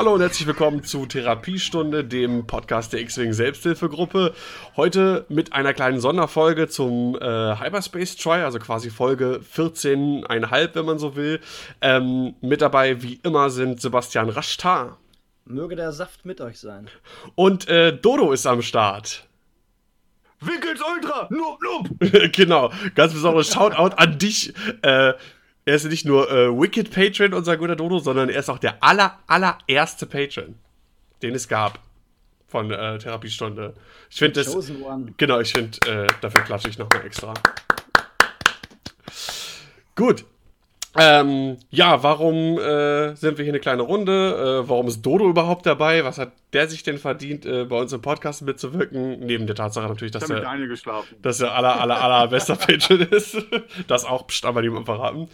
Hallo und herzlich willkommen zu Therapiestunde, dem Podcast der X-Wing Selbsthilfegruppe. Heute mit einer kleinen Sonderfolge zum äh, Hyperspace Try, also quasi Folge 14,5, wenn man so will. Ähm, mit dabei, wie immer, sind Sebastian Raschtar. Möge der Saft mit euch sein. Und äh, Dodo ist am Start. Wickels Ultra! Noob, noob! genau, ganz besonderes Shoutout an dich. Äh, er ist nicht nur äh, Wicked Patron, unser guter Dodo, sondern er ist auch der aller, allererste Patron, den es gab von äh, Therapiestunde. Ich finde das. Genau, ich finde, äh, dafür klatsche ich nochmal extra. Gut, ähm, ja, warum äh, sind wir hier eine kleine Runde? Äh, warum ist Dodo überhaupt dabei? Was hat der sich denn verdient, äh, bei uns im Podcast mitzuwirken? Neben der Tatsache natürlich, dass er, dass er aller, aller, aller bester Patron ist. das auch, pst, aber niemand verraten.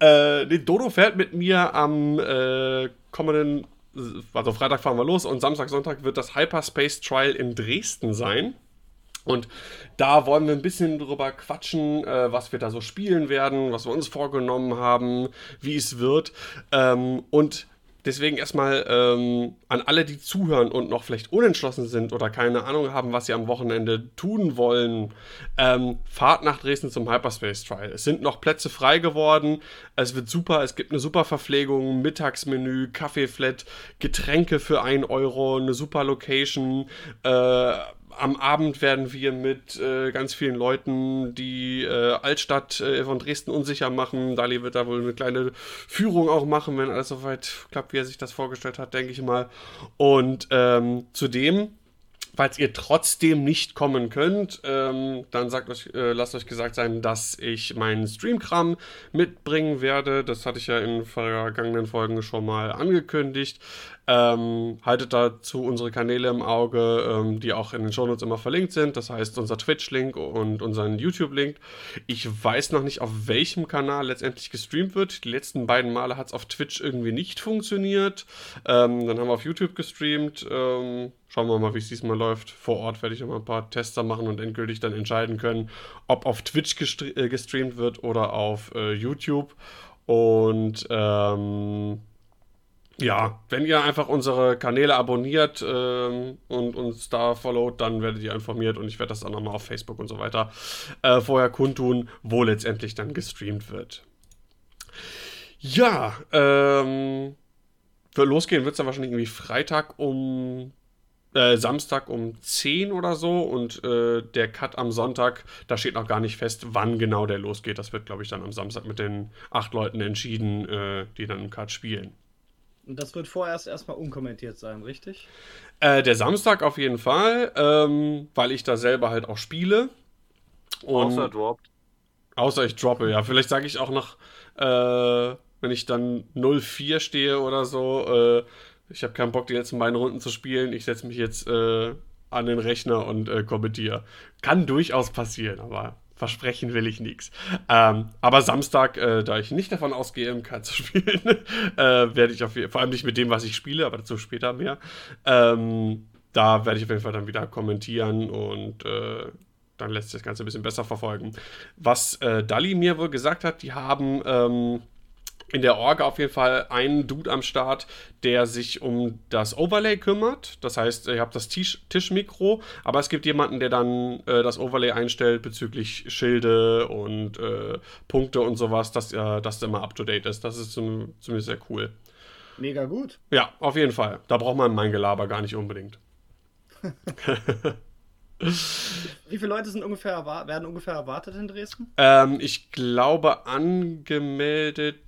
Äh, nee, Dodo fährt mit mir am äh, kommenden, also Freitag fahren wir los und Samstag, Sonntag wird das Hyperspace Trial in Dresden sein. Und da wollen wir ein bisschen drüber quatschen, äh, was wir da so spielen werden, was wir uns vorgenommen haben, wie es wird. Ähm, und deswegen erstmal ähm, an alle, die zuhören und noch vielleicht unentschlossen sind oder keine Ahnung haben, was sie am Wochenende tun wollen, ähm, fahrt nach Dresden zum Hyperspace Trial. Es sind noch Plätze frei geworden. Es wird super. Es gibt eine super Verpflegung, Mittagsmenü, Kaffeeflat, Getränke für 1 Euro, eine super Location. Äh, am Abend werden wir mit äh, ganz vielen Leuten die äh, Altstadt äh, von Dresden unsicher machen. Dali wird da wohl eine kleine Führung auch machen, wenn alles soweit klappt, wie er sich das vorgestellt hat, denke ich mal. Und ähm, zudem Falls ihr trotzdem nicht kommen könnt, ähm, dann sagt euch, äh, lasst euch gesagt sein, dass ich meinen Streamkram mitbringen werde. Das hatte ich ja in vergangenen Folgen schon mal angekündigt. Ähm, haltet dazu unsere Kanäle im Auge, ähm, die auch in den Shownotes immer verlinkt sind. Das heißt, unser Twitch-Link und unseren YouTube-Link. Ich weiß noch nicht, auf welchem Kanal letztendlich gestreamt wird. Die letzten beiden Male hat es auf Twitch irgendwie nicht funktioniert. Ähm, dann haben wir auf YouTube gestreamt. Ähm, schauen wir mal, wie es diesmal läuft. Vor Ort werde ich noch mal ein paar Tester machen und endgültig dann entscheiden können, ob auf Twitch äh, gestreamt wird oder auf äh, YouTube. Und ähm, ja, wenn ihr einfach unsere Kanäle abonniert ähm, und uns da followt, dann werdet ihr informiert und ich werde das dann nochmal auf Facebook und so weiter äh, vorher kundtun, wo letztendlich dann gestreamt wird. Ja, ähm, für losgehen wird es dann wahrscheinlich irgendwie Freitag um äh, Samstag um 10 oder so und äh, der Cut am Sonntag, da steht noch gar nicht fest, wann genau der losgeht. Das wird, glaube ich, dann am Samstag mit den acht Leuten entschieden, äh, die dann im Cut spielen. Und das wird vorerst erstmal unkommentiert sein, richtig? Äh, der Samstag auf jeden Fall, ähm, weil ich da selber halt auch spiele. Und außer droppt. Außer ich droppe, ja. Vielleicht sage ich auch noch, äh, wenn ich dann 0-4 stehe oder so, äh, ich habe keinen Bock, die letzten beiden Runden zu spielen. Ich setze mich jetzt äh, an den Rechner und äh, kommentiere. Kann durchaus passieren, aber Versprechen will ich nichts. Ähm, aber Samstag, äh, da ich nicht davon ausgehe, MK zu spielen, äh, werde ich auf jeden vor allem nicht mit dem, was ich spiele, aber dazu später mehr. Ähm, da werde ich auf jeden Fall dann wieder kommentieren und äh, dann lässt sich das Ganze ein bisschen besser verfolgen. Was äh, Dali mir wohl gesagt hat, die haben ähm, in der Orga auf jeden Fall einen Dude am Start, der sich um das Overlay kümmert. Das heißt, ihr habt das Tisch Tischmikro, aber es gibt jemanden, der dann äh, das Overlay einstellt bezüglich Schilde und äh, Punkte und sowas, dass äh, das immer up to date ist. Das ist zum, zumindest sehr cool. Mega gut. Ja, auf jeden Fall. Da braucht man mein Gelaber gar nicht unbedingt. Wie viele Leute sind ungefähr werden ungefähr erwartet in Dresden? Ähm, ich glaube angemeldet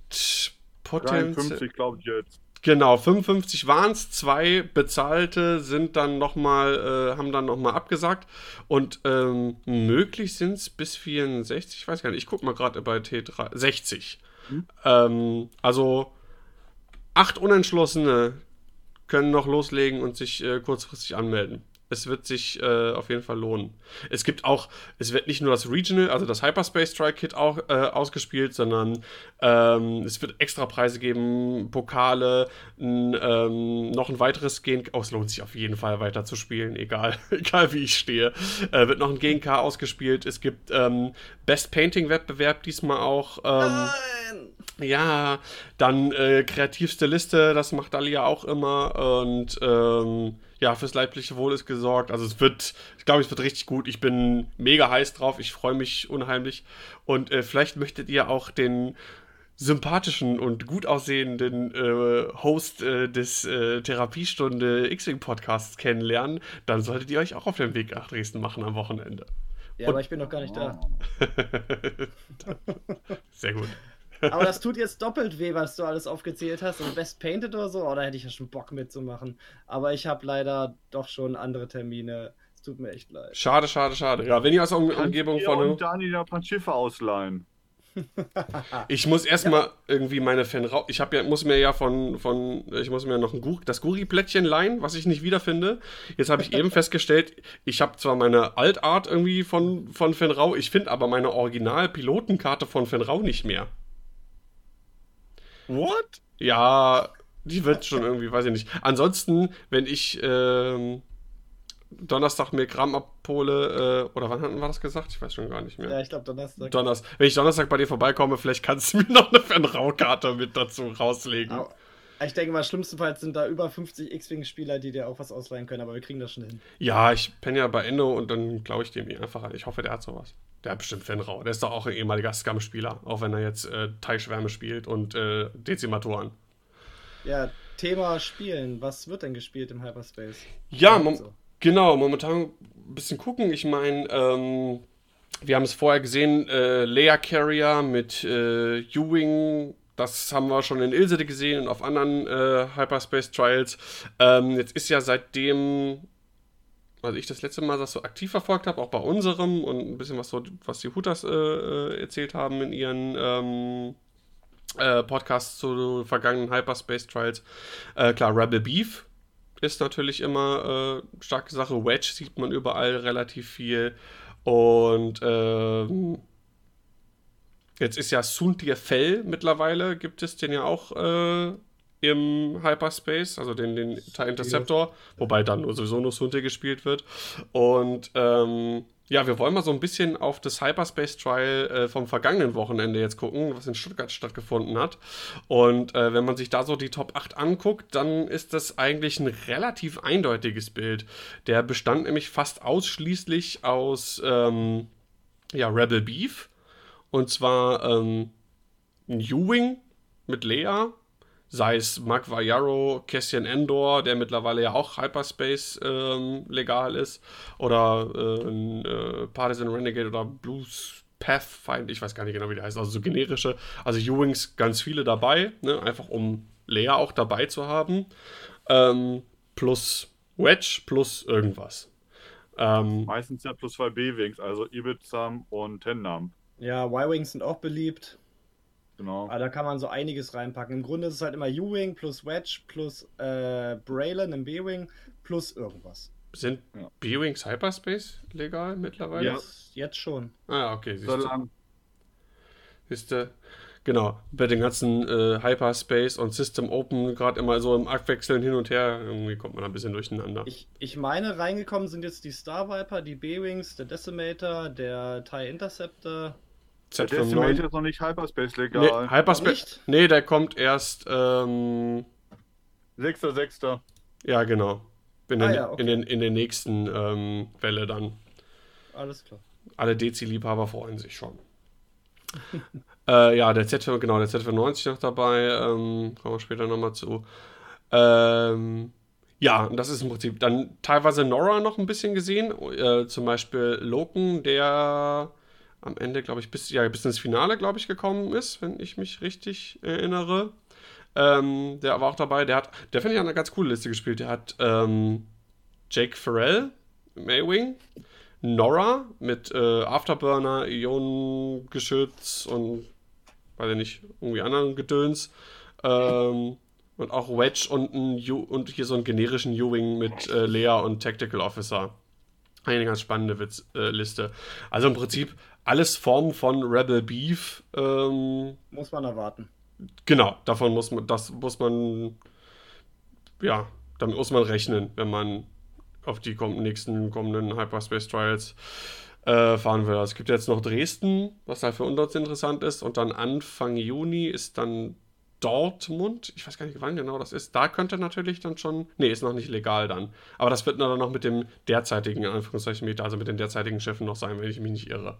potenziell. 53 glaube ich jetzt. Genau, 55 waren es, zwei bezahlte sind dann noch mal, äh, haben dann nochmal abgesagt und ähm, möglich sind es bis 64, ich weiß gar nicht, ich gucke mal gerade bei T3, 60. Mhm. Ähm, also acht Unentschlossene können noch loslegen und sich äh, kurzfristig anmelden es wird sich äh, auf jeden Fall lohnen. Es gibt auch, es wird nicht nur das Regional, also das Hyperspace Strike Kit auch äh, ausgespielt, sondern ähm, es wird extra Preise geben, Pokale, n, ähm, noch ein weiteres Gen, oh, es lohnt sich auf jeden Fall weiter zu spielen, egal, egal wie ich stehe. Äh, wird noch ein GNK ausgespielt. Es gibt ähm, Best Painting Wettbewerb diesmal auch. Ähm, Nein! Ja, dann äh, kreativste Liste, das macht Dalia auch immer. Und ähm, ja, fürs leibliche Wohl ist gesorgt. Also es wird, ich glaube, es wird richtig gut. Ich bin mega heiß drauf. Ich freue mich unheimlich. Und äh, vielleicht möchtet ihr auch den sympathischen und gut aussehenden äh, Host äh, des äh, Therapiestunde X-Wing Podcasts kennenlernen, dann solltet ihr euch auch auf den Weg nach Dresden machen am Wochenende. Ja, und aber ich bin noch gar nicht da. Sehr gut. Aber das tut jetzt doppelt weh, was du alles aufgezählt hast. Und Best Painted oder so, oh, da hätte ich ja schon Bock mitzumachen. Aber ich habe leider doch schon andere Termine. Es tut mir echt leid. Schade, schade, schade. Ja, wenn ihr aus der Umgebung von. Und Daniel ein paar Schiffe ausleihen. ich muss erstmal ja. irgendwie meine Fan Ich hab ja, muss mir ja von, von ich muss mir noch ein Gur das Guri-Plättchen leihen, was ich nicht wiederfinde. Jetzt habe ich eben festgestellt, ich habe zwar meine Altart irgendwie von, von Fenrau, ich finde aber meine Original-Pilotenkarte von Fenrau nicht mehr. What? Ja, die wird schon irgendwie, weiß ich nicht. Ansonsten, wenn ich ähm, Donnerstag mir Gramm abhole, äh, oder wann hatten wir das gesagt? Ich weiß schon gar nicht mehr. Ja, ich glaube Donnerstag. Donnerstag. Wenn ich Donnerstag bei dir vorbeikomme, vielleicht kannst du mir noch eine Fanrau-Karte mit dazu rauslegen. Oh. Ich denke mal, schlimmstenfalls sind da über 50 X-Wing-Spieler, die dir auch was ausleihen können, aber wir kriegen das schon hin. Ja, ich penne ja bei Endo und dann glaube ich dem einfach an. Ich hoffe, der hat sowas. Der hat bestimmt Fenrau. Der ist doch auch ein ehemaliger Scum-Spieler, auch wenn er jetzt äh, Teilschwärme spielt und äh, Dezimatoren. Ja, Thema Spielen. Was wird denn gespielt im Hyperspace? Ja, mom so. genau. Momentan ein bisschen gucken. Ich meine, ähm, wir haben es vorher gesehen, äh, Leia Carrier mit äh, Ewing das haben wir schon in Ilsede gesehen und auf anderen äh, Hyperspace Trials. Ähm, jetzt ist ja seitdem, also ich das letzte Mal das so aktiv verfolgt habe, auch bei unserem und ein bisschen was so, was die Hutas äh, äh, erzählt haben in ihren ähm, äh, Podcasts zu vergangenen Hyperspace Trials. Äh, klar, Rebel Beef ist natürlich immer äh, starke Sache. Wedge sieht man überall relativ viel. Und ähm, Jetzt ist ja Suntir Fell mittlerweile, gibt es den ja auch äh, im Hyperspace, also den, den TIE Interceptor, wobei dann sowieso nur Suntir gespielt wird. Und ähm, ja, wir wollen mal so ein bisschen auf das Hyperspace Trial äh, vom vergangenen Wochenende jetzt gucken, was in Stuttgart stattgefunden hat. Und äh, wenn man sich da so die Top 8 anguckt, dann ist das eigentlich ein relativ eindeutiges Bild. Der bestand nämlich fast ausschließlich aus ähm, ja, Rebel Beef und zwar ähm, ein U-Wing mit Lea, sei es Mark Vallaro, Cassian Endor, der mittlerweile ja auch Hyperspace ähm, legal ist, oder äh, ein äh, Partisan Renegade oder Blues Pathfind, ich weiß gar nicht genau, wie der heißt, also so generische, also U-Wings ganz viele dabei, ne? einfach um Lea auch dabei zu haben, ähm, plus Wedge, plus irgendwas. Ähm, Meistens ja plus zwei B-Wings, also Ibizam und Tennam. Ja, Y-Wings sind auch beliebt. Genau. Aber da kann man so einiges reinpacken. Im Grunde ist es halt immer U-Wing plus Wedge plus äh, Braylon im B-Wing plus irgendwas. Sind ja. B-Wings Hyperspace legal mittlerweile? Ja, jetzt schon. Ah, okay. Siehst so lang. Siehst du? Genau, bei den ganzen äh, Hyperspace und System Open gerade immer so im Abwechseln hin und her, irgendwie kommt man ein bisschen durcheinander. Ich, ich meine, reingekommen sind jetzt die Star Viper, die B-Wings, der Decimator, der TIE Interceptor, Z der Decimator ist noch nicht Hyperspace legal. Nee, Hyperspace. Nee, der kommt erst. Ähm, 6.6. Ja, genau. In, ah, den, ja, okay. in, den, in der nächsten ähm, Welle dann. Alles klar. Alle Dezi-Liebhaber freuen sich schon. äh, ja, der Z, genau, der Z95 noch dabei. Ähm, kommen wir später nochmal zu. Ähm, ja, und das ist im Prinzip dann teilweise Nora noch ein bisschen gesehen. Äh, zum Beispiel Loken, der am Ende, glaube ich, bis, ja, bis ins Finale, glaube ich, gekommen ist, wenn ich mich richtig erinnere. Ähm, der war auch dabei. Der hat, der finde ich eine ganz coole Liste gespielt. Der hat ähm, Jake Farrell, Maywing, Nora mit äh, Afterburner, Ionengeschütz und weiß ich nicht, irgendwie anderen Gedöns. Ähm, und auch Wedge und, ein U und hier so einen generischen U-Wing mit äh, Lea und Tactical Officer. Eine ganz spannende Witz, äh, Liste. Also im Prinzip alles Formen von Rebel Beef. Ähm, muss man erwarten. Genau, davon muss man, das muss man, ja, damit muss man rechnen, wenn man auf die komm nächsten kommenden Hyperspace Trials äh, fahren will. Es gibt jetzt noch Dresden, was halt für uns interessant ist. Und dann Anfang Juni ist dann Dortmund. Ich weiß gar nicht, wann genau das ist. Da könnte natürlich dann schon. Nee, ist noch nicht legal dann. Aber das wird dann noch mit dem derzeitigen, Anführungszeichen, Meter, also mit den derzeitigen Schiffen noch sein, wenn ich mich nicht irre.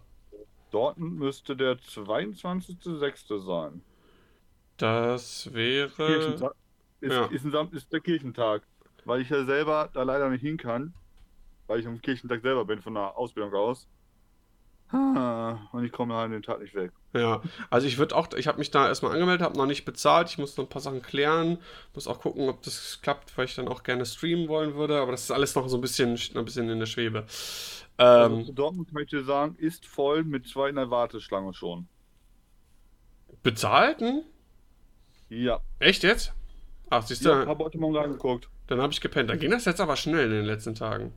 Dortmund müsste der 22.06. sein. Das wäre. Kirchentag. Ist, Ja. ist, ein ist der Kirchentag. Weil ich ja selber da leider nicht hin kann. Weil ich am Kirchentag selber bin von der Ausbildung aus. Ah, Und ich komme halt den Tag nicht weg. Ja, also ich würde auch, ich habe mich da erstmal angemeldet, habe noch nicht bezahlt, ich muss noch ein paar Sachen klären, muss auch gucken, ob das klappt, weil ich dann auch gerne streamen wollen würde, aber das ist alles noch so ein bisschen, ein bisschen in der Schwebe. Also Ähm, zu Dortmund kann ich dir sagen, ist voll mit zwei in der Warteschlange schon. bezahlten? Ja. Echt jetzt? Ach, siehst du, Ja, habe heute Morgen reingeguckt. dann habe ich gepennt. Dann ging das jetzt aber schnell in den letzten Tagen.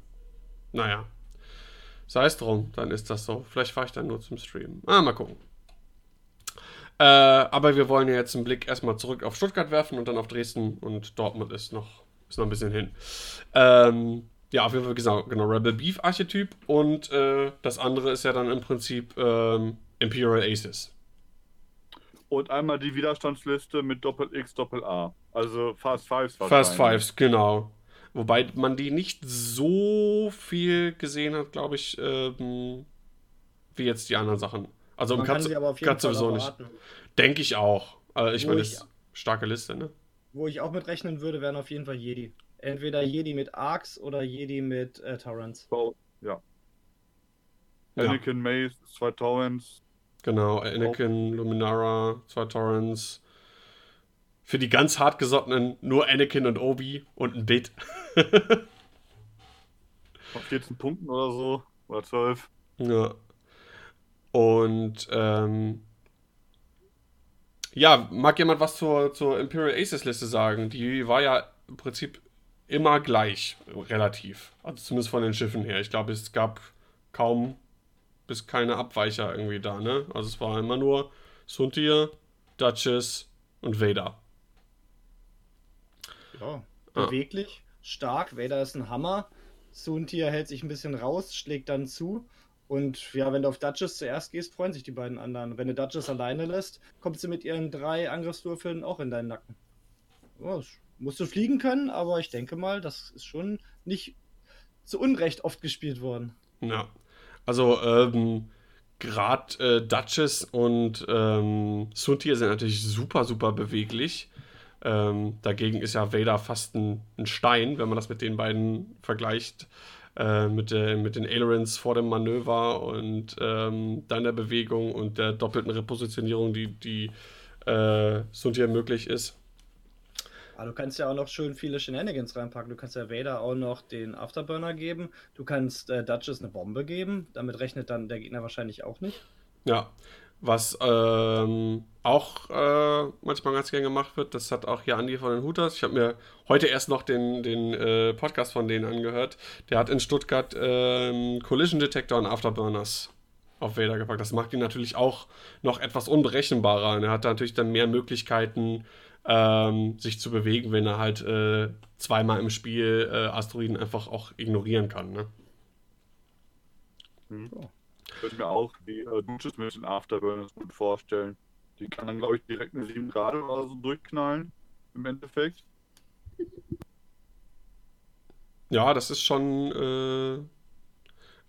Naja, sei es drum, dann ist das so. Vielleicht fahre ich dann nur zum Streamen. Ah, mal gucken. Äh, aber wir wollen ja jetzt einen Blick erstmal zurück auf Stuttgart werfen und dann auf Dresden und Dortmund ist noch, ist noch ein bisschen hin. Ähm, ja, auf jeden Fall genau, genau Rebel Beef Archetyp und äh, das andere ist ja dann im Prinzip ähm, Imperial Aces. Und einmal die Widerstandsliste mit Doppel X, Doppel A. Also Fast Fives Fast. Fives, genau. Wobei man die nicht so viel gesehen hat, glaube ich, ähm, wie jetzt die anderen Sachen. Also im Man kann sie aber auf jeden Katze Fall sowieso nicht. Denke ich auch. Also ich meine, das ist starke Liste, ne? Wo ich auch mit rechnen würde, wären auf jeden Fall Jedi. Entweder Jedi mit Arcs oder Jedi mit äh, Torrents. So, ja. Ja. Anakin Mace, zwei Torrents. Genau, Anakin, Luminara, zwei Torrents. Für die ganz hartgesottenen nur Anakin und Obi und ein Bit. Auf 14 Punkten oder so. Oder 12. Ja. Und ähm, ja, mag jemand was zur, zur Imperial Aces Liste sagen? Die war ja im Prinzip immer gleich, relativ. Also zumindest von den Schiffen her. Ich glaube, es gab kaum bis keine Abweicher irgendwie da, ne? Also es war immer nur Suntir, Duchess und Vader. Ja. Ah. Beweglich, stark. Vader ist ein Hammer. Suntir hält sich ein bisschen raus, schlägt dann zu. Und ja, wenn du auf Duchess zuerst gehst, freuen sich die beiden anderen. Wenn du Duchess alleine lässt, kommt sie mit ihren drei Angriffswürfeln auch in deinen Nacken. Ja, musst du fliegen können, aber ich denke mal, das ist schon nicht zu Unrecht oft gespielt worden. Ja. Also, ähm, gerade äh, Duchess und ähm, Suntir sind natürlich super, super beweglich. Ähm, dagegen ist ja Vader fast ein, ein Stein, wenn man das mit den beiden vergleicht. Äh, mit, der, mit den Ailerons vor dem Manöver und ähm, dann der Bewegung und der doppelten Repositionierung, die, die äh, Suntir möglich ist. Aber du kannst ja auch noch schön viele Shenanigans reinpacken. Du kannst ja Vader auch noch den Afterburner geben. Du kannst äh, Duchess eine Bombe geben. Damit rechnet dann der Gegner wahrscheinlich auch nicht. Ja, was ähm, auch äh, manchmal ganz gern gemacht wird, das hat auch hier Andi von den Hooters. Ich habe mir heute erst noch den, den äh, Podcast von denen angehört. Der hat in Stuttgart ähm, Collision Detector und Afterburners auf Vader gepackt. Das macht ihn natürlich auch noch etwas unberechenbarer. Und er hat da natürlich dann mehr Möglichkeiten, ähm, sich zu bewegen, wenn er halt äh, zweimal im Spiel äh, Asteroiden einfach auch ignorieren kann. Ne? Hm. Ich könnte mir auch die äh, Duchess mit den Afterburners gut vorstellen. Die kann dann, glaube ich, direkt eine 7 Grad oder so durchknallen. Im Endeffekt. Ja, das ist schon äh,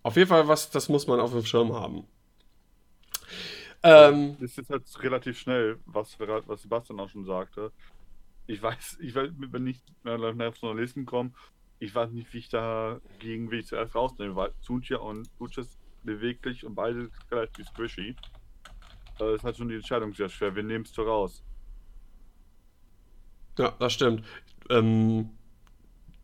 auf jeden Fall was, das muss man auf dem Schirm haben. Ähm, Das ist jetzt relativ schnell, was, was Sebastian auch schon sagte. Ich weiß, ich weiß, wenn ich nach so einer Listen komme, ich weiß nicht, wie ich da gegen wie ich zuerst rausnehme, weil Suntia und Duchess beweglich und beide relativ squishy. Äh, Es hat schon die Entscheidung sehr schwer. Wen nimmst du raus? ja, das stimmt. Ähm,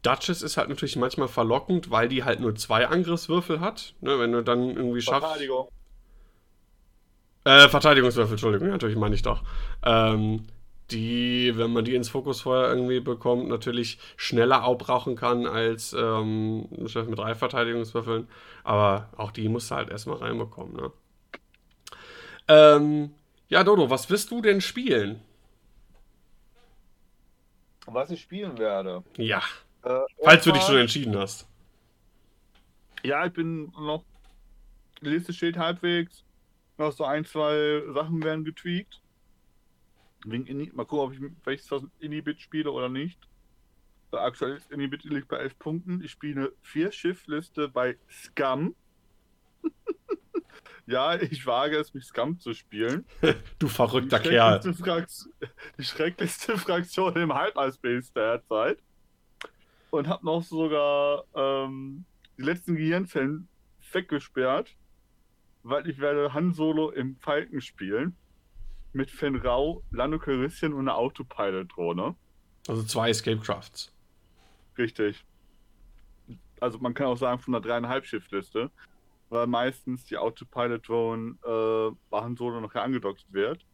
Duchess ist halt natürlich manchmal verlockend, weil die halt nur zwei Angriffswürfel hat. Ne, wenn du dann irgendwie schaffst. Verteidigung. Äh, Verteidigungswürfel, Entschuldigung, natürlich meine ich doch. Ähm, die, wenn man die ins Fokusfeuer irgendwie bekommt, natürlich schneller aufbrauchen kann als ähm, ein Chef mit drei Verteidigungswürfeln. Aber auch die musst du halt erstmal reinbekommen, ne? Ähm, ja, Dodo, was wirst du denn spielen? Was ich spielen werde. Ja, Äh, falls du dich schon entschieden hast. Ja, ich bin noch die Liste steht halbwegs. Noch so ein, zwei Sachen werden getweakt. Wegen Ini Mal gucken, ob ich welches was Inhibit spiele oder nicht. Aktuell ist Inhibit liegt bei 11 Punkten. Ich spiele vier Schiffliste bei Scum. ja, ich wage es, mich Scum zu spielen. du verrückter die Kerl. Die schrecklichste Fraktion im Halbeinspace derzeit. Und habe noch sogar ähm, die letzten Gehirnzellen weggesperrt, weil ich werde Han Solo im Falken spielen. Mit Fenrau, Lando Calrissian und einer Autopilot-Drohne. Also zwei Escape Crafts. Richtig. Also man kann auch sagen von einer dreieinhalb Schiffliste, weil meistens die Autopilot-Drone äh, bei Han Solo noch angedockt wird.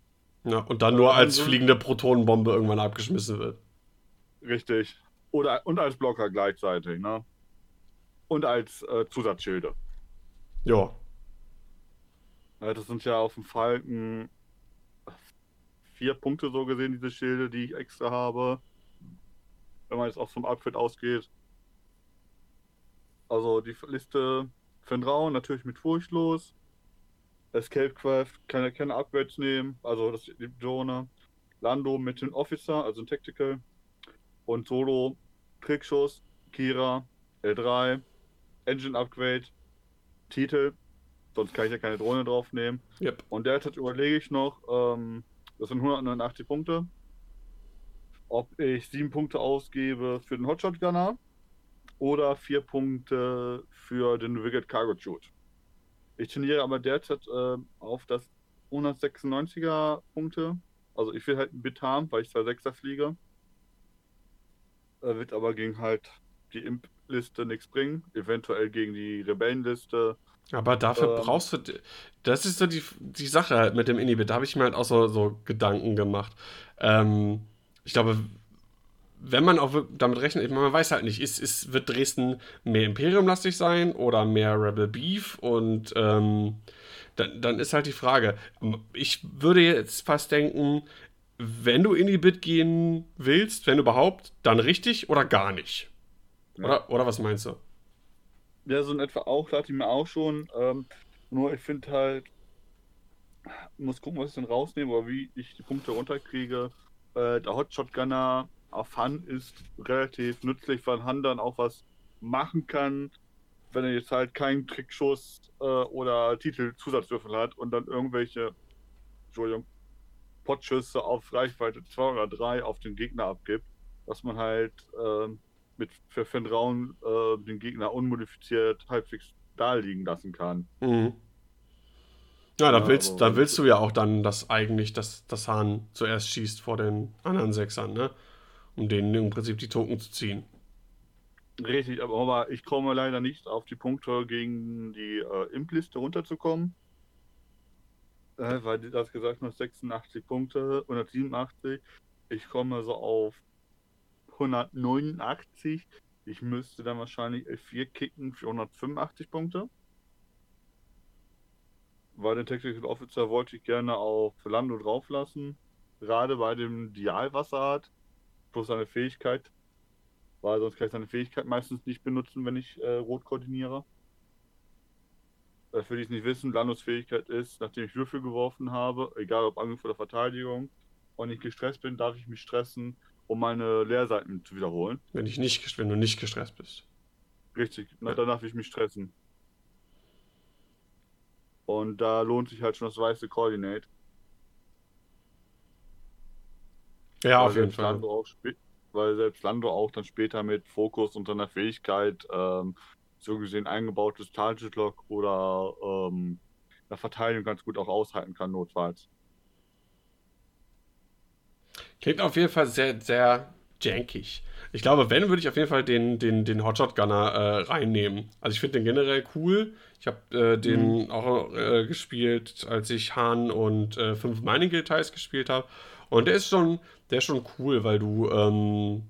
Ja, und dann nur als fliegende Protonenbombe irgendwann abgeschmissen wird. Richtig. Oder, und als Blocker gleichzeitig, ne? Und als äh, Zusatzschilde. Ja. Das sind ja auf dem Falken vier Punkte so gesehen, diese Schilde, die ich extra habe. Wenn man jetzt auch vom Outfit ausgeht. Also die Liste Fendraun natürlich mit Furchtlos. Escape Craft kann er keine Upgrades nehmen, also das die Drohne. Lando mit dem Officer, also ein Tactical. Und Solo, Trickschuss, Kira, L3, Engine Upgrade, Titel. Sonst kann ich ja keine Drohne draufnehmen. Yep. Und derzeit überlege ich noch, ähm, das sind 189 Punkte, ob ich sieben Punkte ausgebe für den Hotshot Gunner oder vier Punkte für den Wicked Cargo Shoot. Ich trainiere aber derzeit äh, auf das 196er Punkte. Also ich will halt ein Bit haben, weil ich zwei Sechser fliege. Er wird aber gegen halt die Imp-Liste nichts bringen. Eventuell gegen die Rebellenliste. Aber dafür ähm, brauchst du. Das ist so die, die Sache halt mit dem Inhibit. Da habe ich mir halt auch so, so Gedanken gemacht. Ähm, ich glaube, wenn man auch damit rechnet, man weiß halt nicht, ist, ist, wird Dresden mehr Imperium-lastig sein oder mehr Rebel Beef? Und ähm, dann, dann ist halt die Frage. Ich würde jetzt fast denken, wenn du in die Bit gehen willst, wenn überhaupt, dann richtig oder gar nicht. Oder, oder was meinst du? Ja, so in etwa auch, dachte ich mir auch schon. Ähm, nur ich finde halt, muss gucken, was ich dann rausnehme oder wie ich die Punkte runterkriege. Äh, der Hotshot Gunner auf Han ist relativ nützlich, weil Han dann auch was machen kann, wenn er jetzt halt keinen Trickschuss äh, oder Titel-Zusatzwürfel hat und dann irgendwelche, Entschuldigung, Potschüsse auf Reichweite 2 oder 3 auf den Gegner abgibt, dass man halt äh, mit für Fenraun äh, den Gegner unmodifiziert halbwegs da liegen lassen kann. Mhm. Ja, da, willst, aber, da willst du ja auch dann, dass eigentlich das, das Hahn zuerst schießt vor den anderen Sechsern, ne? um denen im Prinzip die Token zu ziehen. Richtig, aber ich komme leider nicht auf die Punkte gegen die äh, Imp-Liste runterzukommen. Äh, weil du das gesagt hast, 86 Punkte, 187. Ich komme so auf 189. Ich müsste dann wahrscheinlich F4 kicken für 185 Punkte. Weil den Technical Officer wollte ich gerne auf Lando drauflassen. Gerade bei dem Dial, was er hat plus seine Fähigkeit. Weil sonst kann ich seine Fähigkeit meistens nicht benutzen, wenn ich äh, rot koordiniere. Für die es nicht wissen, Landos Fähigkeit ist, nachdem ich Würfel geworfen habe, egal ob Angriff oder Verteidigung, und ich gestresst bin, darf ich mich stressen, um meine Leerseiten zu wiederholen. Wenn, ich nicht, wenn du nicht gestresst bist. Richtig, ja. dann darf ich mich stressen. Und da lohnt sich halt schon das weiße Coordinate. Ja, auf jeden Fall. weil selbst Lando auch dann später mit Fokus und seiner Fähigkeit ähm, so gesehen eingebautes Target Lock oder ähm, eine Verteidigung ganz gut auch aushalten kann, notfalls. Klingt auf jeden Fall sehr, sehr jankig. Ich glaube, wenn, würde ich auf jeden Fall den, den, den Hotshot Gunner äh, reinnehmen. Also ich finde den generell cool. Ich habe äh, den mhm. auch äh, gespielt, als ich Han und äh, fünf Mining Teils gespielt habe. Und der ist schon, der ist schon cool, weil du, ähm,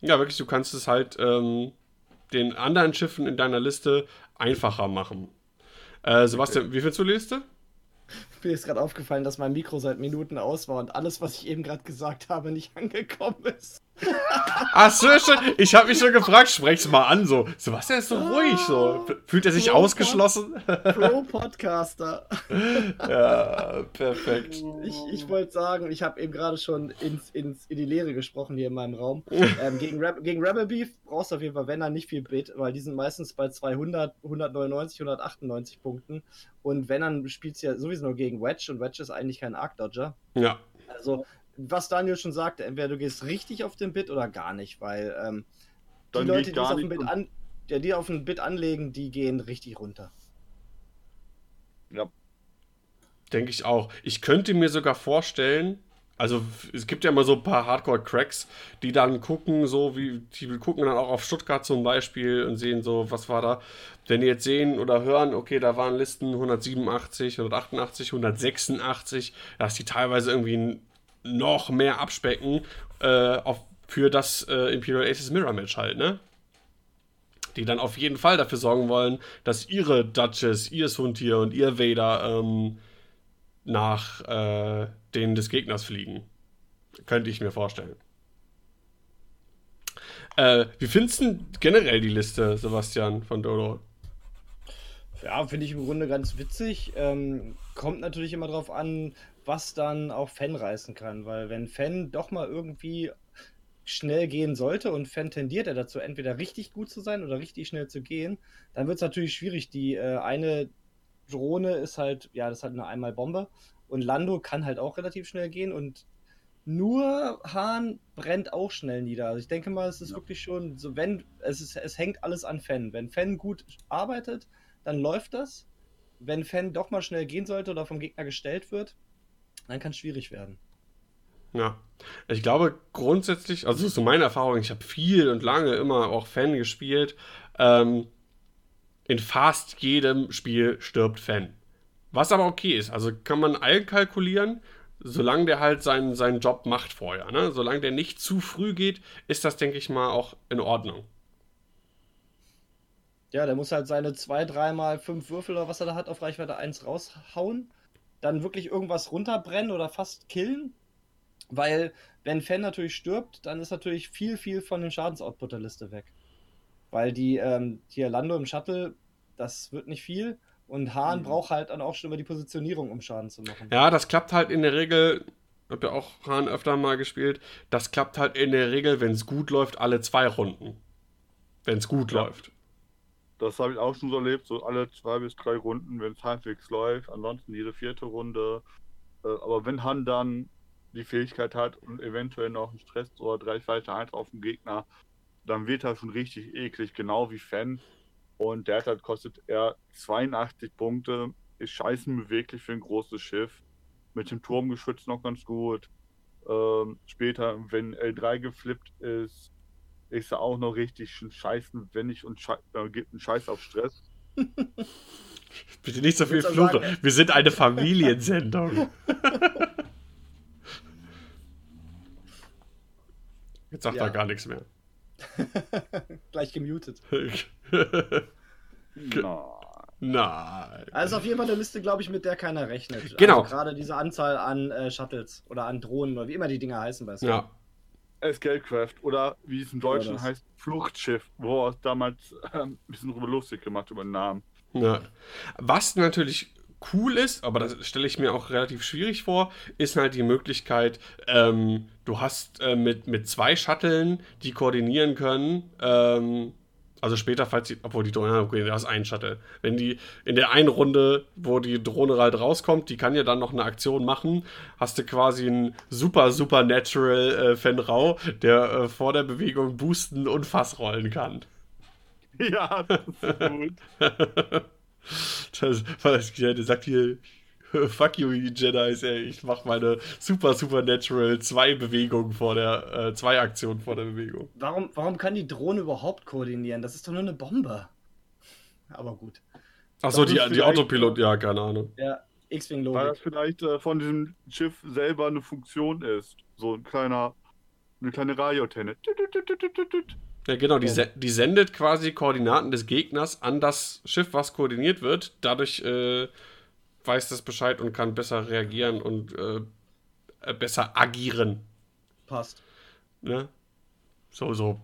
ja, wirklich, du kannst es halt ähm, den anderen Schiffen in deiner Liste einfacher machen. Äh, Sebastian, okay. wie findest du die Liste? Mir ist gerade aufgefallen, dass mein Mikro seit Minuten aus war und alles, was ich eben gerade gesagt habe, nicht angekommen ist. Ach so. Ich habe mich schon gefragt, sprech's mal an, so. Sebastian ist so ruhig, so. Fühlt er sich Pro- ausgeschlossen? Pro-Podcaster. ja, perfekt. Ich, ich wollte sagen, ich habe eben gerade schon ins, ins, in die Leere gesprochen hier in meinem Raum. Ähm, gegen, Reb gegen Rebel Beef brauchst du auf jeden Fall, wenn dann nicht viel Bit, weil die sind meistens bei 200, 199, 198 Punkten. Und wenn dann spielst du ja sowieso nur gegen Wedge und Wedge ist eigentlich kein Arc Dodger. Ja. Also, was Daniel schon sagte, entweder du gehst richtig auf den Bit oder gar nicht, weil ähm, die Dann Leute, die auf den Bit an, ja, die auf den Bit anlegen, die gehen richtig runter. Ja. Denke ich auch. Ich könnte mir sogar vorstellen, also es gibt ja immer so ein paar Hardcore-Cracks, die dann gucken, so wie, die gucken dann auch auf Stuttgart zum Beispiel und sehen so, was war da. Wenn die jetzt sehen oder hören, okay, da waren Listen 187, 188, 186, dass die teilweise irgendwie noch mehr abspecken äh, auf, für das äh, Imperial Aces Mirror Match halt, ne? Die dann auf jeden Fall dafür sorgen wollen, dass ihre Duchess, ihr Suntier und ihr Vader ähm, nach äh, denen des Gegners fliegen. Könnte ich mir vorstellen. Äh, wie findest du generell die Liste, Sebastian, von Dodo? Ja, finde ich im Grunde ganz witzig. Ähm, kommt natürlich immer drauf an, was dann auch Fan reißen kann, weil wenn Fan doch mal irgendwie schnell gehen sollte und Fan tendiert er dazu, entweder richtig gut zu sein oder richtig schnell zu gehen, dann wird es natürlich schwierig. Die äh, eine Drohne ist halt, ja, das ist halt eine Einmal-Bombe und Lando kann halt auch relativ schnell gehen und nur Hahn brennt auch schnell nieder. Also ich denke mal, es ist wirklich schon so, wenn, es, ist, es hängt alles an Fan. Wenn Fan gut arbeitet, dann läuft das. Wenn Fan doch mal schnell gehen sollte oder vom Gegner gestellt wird, dann kann es schwierig werden. Ja, ich glaube grundsätzlich, also so meine Erfahrung, ich habe viel und lange immer auch Fan gespielt. Ähm, in fast jedem Spiel stirbt Fan. Was aber okay ist, also kann man einkalkulieren, solange der halt seinen, seinen Job macht vorher. Ne? Solange der nicht zu früh geht, ist das, denke ich mal, auch in Ordnung. Ja, der muss halt seine zwei, dreimal fünf Würfel oder was er da hat auf Reichweite 1 raushauen. Dann wirklich irgendwas runterbrennen oder fast killen. Weil, wenn Fan natürlich stirbt, dann ist natürlich viel, viel von dem Schadensoutput der Liste weg. Weil die, ähm, hier Lando im Shuttle, das wird nicht viel. Und Hahn Mhm. braucht halt dann auch schon immer die Positionierung, um Schaden zu machen. Ja, das klappt halt in der Regel, hab ja auch Hahn öfter mal gespielt, das klappt halt in der Regel, wenn es gut läuft, alle zwei Runden. Wenn es gut Ja. läuft. Das habe ich auch schon so erlebt, so alle zwei bis drei Runden, wenn es halbwegs läuft. Ansonsten jede vierte Runde. Äh, aber wenn Han dann die Fähigkeit hat und eventuell noch einen Stress oder drei Reichweite 1 auf den Gegner, dann wird er schon richtig eklig, genau wie Fan. Und derzeit kostet er 82 Punkte, ist scheißenbeweglich für ein großes Schiff. Mit dem Turmgeschütz noch ganz gut. Ähm, später, wenn L3 geflippt ist, ist er auch noch richtig schön scheißen, wenn ich und schei äh, gibt einen Scheiß auf Stress. Bitte nicht so viel du Fluche. Wir sind eine Familiensendung. Jetzt sagt Ja. er gar nichts mehr. Gleich gemutet. Na, Nein. Also auf jeden Fall eine Liste, glaube ich, mit der keiner rechnet. Genau. Also gerade diese Anzahl an äh, Shuttles oder an Drohnen oder wie immer die Dinger heißen bei Star. Ja. Escapecraft oder wie es im Deutschen das. heißt, Fluchtschiff, wo er damals ähm, ein bisschen drüber lustig gemacht über den Namen. Ja. Was natürlich cool ist, aber das stelle ich mir auch relativ schwierig vor, ist halt die Möglichkeit, ähm, du hast äh, mit, mit zwei Shuttlen, die koordinieren können, ähm, also später, falls die, obwohl die Drohne, okay, du hast einen Shuttle. Wenn die in der einen Runde, wo die Drohne halt rauskommt, die kann ja dann noch eine Aktion machen, hast du quasi einen super, super natural äh, Fenrau, der äh, vor der Bewegung boosten und Fass rollen kann. Ja, das ist gut. Das, ja, der sagt hier, fuck you, you Jedi, ey, ich mach meine super, super natural zwei Bewegungen vor der, äh, zwei Aktionen vor der Bewegung. Warum, warum kann die Drohne überhaupt koordinieren? Das ist doch nur eine Bombe. Aber gut. Achso, die, die Autopilot, ja, keine Ahnung. Ja, X-Wing Weil das vielleicht äh, von diesem Schiff selber eine Funktion ist. So ein kleiner, eine kleine Radiotenne. Ja, genau, die, se die sendet quasi Koordinaten des Gegners an das Schiff, was koordiniert wird. Dadurch äh, weiß das Bescheid und kann besser reagieren und äh, besser agieren. Passt. Ne? so, so